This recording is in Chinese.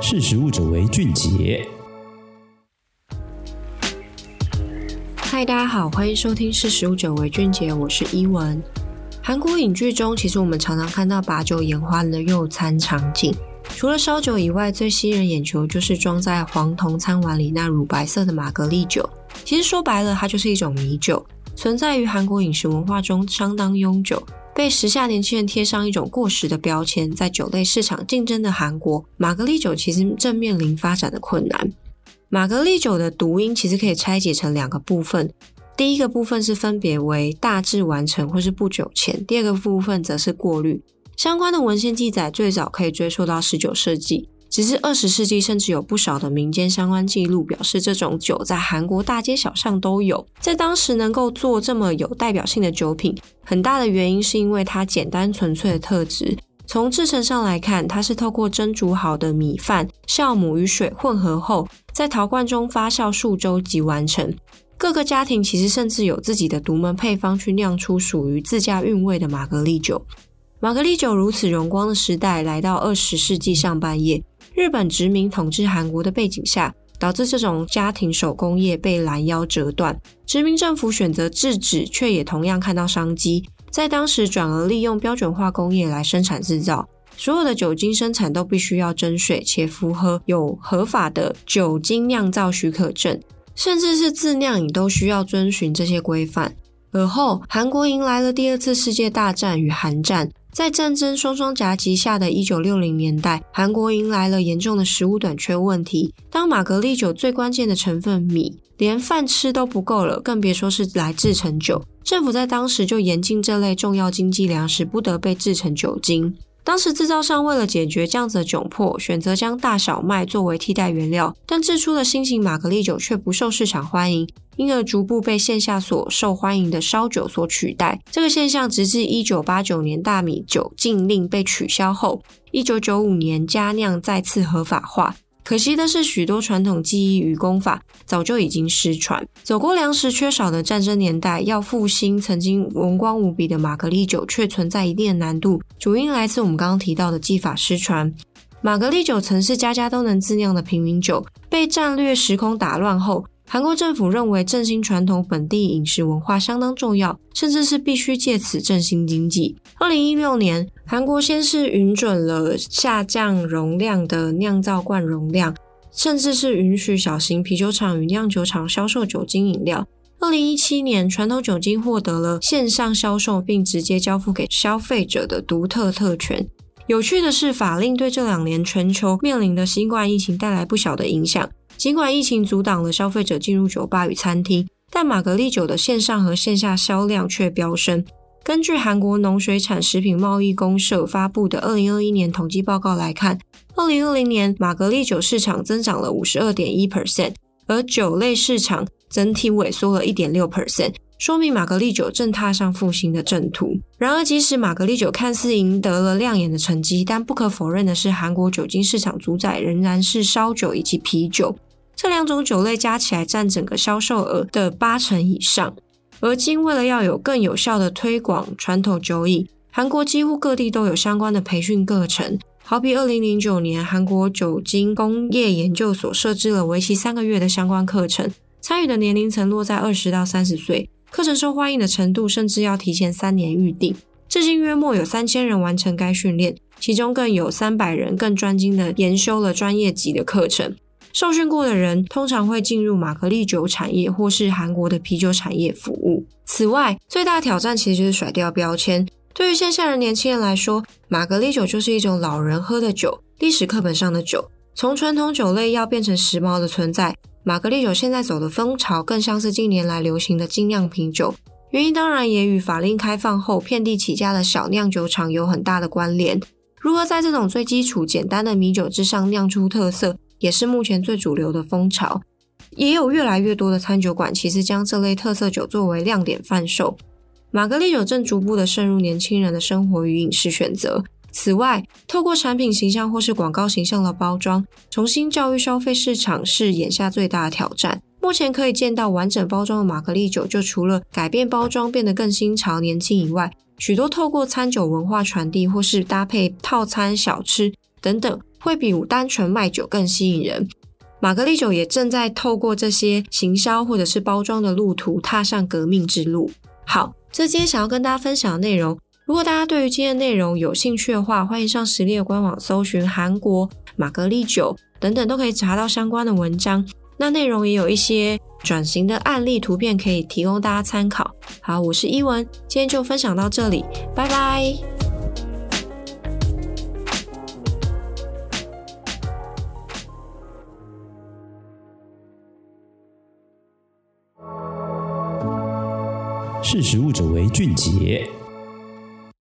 识时务者为俊杰。嗨，大家好，欢迎收听《识时务者为俊杰》，我是伊文。韩国影剧中，其实我们常常看到把酒言欢的用餐场景。除了烧酒以外，最吸引人眼球就是装在黄铜餐碗里那乳白色的玛格丽酒。其实说白了，它就是一种米酒，存在于韩国饮食文化中相当悠久。被时下年轻人贴上一种过时的标签，在酒类市场竞争的韩国，玛格丽酒其实正面临发展的困难。玛格丽酒的读音其实可以拆解成两个部分，第一个部分是分别为大致完成或是不久前，第二个部分则是过滤。相关的文献记载最早可以追溯到十九世纪。只是二十世纪，甚至有不少的民间相关记录表示，这种酒在韩国大街小巷都有。在当时能够做这么有代表性的酒品，很大的原因是因为它简单纯粹的特质。从制成上来看，它是透过蒸煮好的米饭、酵母与水混合后，在陶罐中发酵数周即完成。各个家庭其实甚至有自己的独门配方去酿出属于自家韵味的玛格丽酒。玛格丽酒如此荣光的时代来到二十世纪上半叶。日本殖民统治韩国的背景下，导致这种家庭手工业被拦腰折断。殖民政府选择制止，却也同样看到商机，在当时转而利用标准化工业来生产制造。所有的酒精生产都必须要征税，且符合有合法的酒精酿造许可证，甚至是自酿饮都需要遵循这些规范。而后，韩国迎来了第二次世界大战与韩战。在战争双双夹击下的一九六零年代，韩国迎来了严重的食物短缺问题。当玛格丽酒最关键的成分米连饭吃都不够了，更别说是来制成酒。政府在当时就严禁这类重要经济粮食不得被制成酒精。当时制造商为了解决这样子的窘迫，选择将大小麦作为替代原料，但制出的新型玛格丽酒却不受市场欢迎，因而逐步被线下所受欢迎的烧酒所取代。这个现象直至一九八九年大米酒禁令被取消后，一九九五年加酿再次合法化。可惜的是，许多传统技艺与功法早就已经失传。走过粮食缺少的战争年代，要复兴曾经荣光无比的玛格丽酒，却存在一定的难度。主因来自我们刚刚提到的技法失传。玛格丽酒曾是家家都能自酿的平民酒，被战略时空打乱后。韩国政府认为振兴传统本地饮食文化相当重要，甚至是必须借此振兴经济。二零一六年，韩国先是允准了下降容量的酿造罐容量，甚至是允许小型啤酒厂与酿酒厂销售酒精饮料。二零一七年，传统酒精获得了线上销售并直接交付给消费者的独特特权。有趣的是，法令对这两年全球面临的新冠疫情带来不小的影响。尽管疫情阻挡了消费者进入酒吧与餐厅，但玛格丽酒的线上和线下销量却飙升。根据韩国农水产食品贸易公社发布的二零二一年统计报告来看，二零二零年玛格丽酒市场增长了五十二点一 percent，而酒类市场整体萎缩了一点六 percent，说明玛格丽酒正踏上复兴的正途。然而，即使玛格丽酒看似赢得了亮眼的成绩，但不可否认的是，韩国酒精市场主宰仍然是烧酒以及啤酒。这两种酒类加起来占整个销售额的八成以上。而今，为了要有更有效的推广传统酒饮，韩国几乎各地都有相关的培训课程。好比二零零九年，韩国酒精工业研究所设置了为期三个月的相关课程，参与的年龄层落在二十到三十岁，课程受欢迎的程度甚至要提前三年预定。至今约莫有三千人完成该训练，其中更有三百人更专精的研修了专业级的课程。受训过的人通常会进入玛格丽酒产业或是韩国的啤酒产业服务。此外，最大挑战其实就是甩掉标签。对于现下的年轻人来说，玛格丽酒就是一种老人喝的酒，历史课本上的酒。从传统酒类要变成时髦的存在，玛格丽酒现在走的风潮更像是近年来流行的精酿啤酒。原因当然也与法令开放后遍地起家的小酿酒厂有很大的关联。如何在这种最基础简单的米酒之上酿出特色？也是目前最主流的风潮，也有越来越多的餐酒馆其实将这类特色酒作为亮点贩售。玛格丽酒正逐步的渗入年轻人的生活与饮食选择。此外，透过产品形象或是广告形象的包装，重新教育消费市场是眼下最大的挑战。目前可以见到完整包装的玛格丽酒，就除了改变包装变得更新潮年轻以外，许多透过餐酒文化传递或是搭配套餐小吃。等等，会比单纯卖酒更吸引人。玛格丽酒也正在透过这些行销或者是包装的路途，踏上革命之路。好，这今天想要跟大家分享的内容。如果大家对于今天的内容有兴趣的话，欢迎上实力的官网搜寻韩国玛格丽酒等等，都可以查到相关的文章。那内容也有一些转型的案例图片可以提供大家参考。好，我是伊文，今天就分享到这里，拜拜。识时务者为俊杰。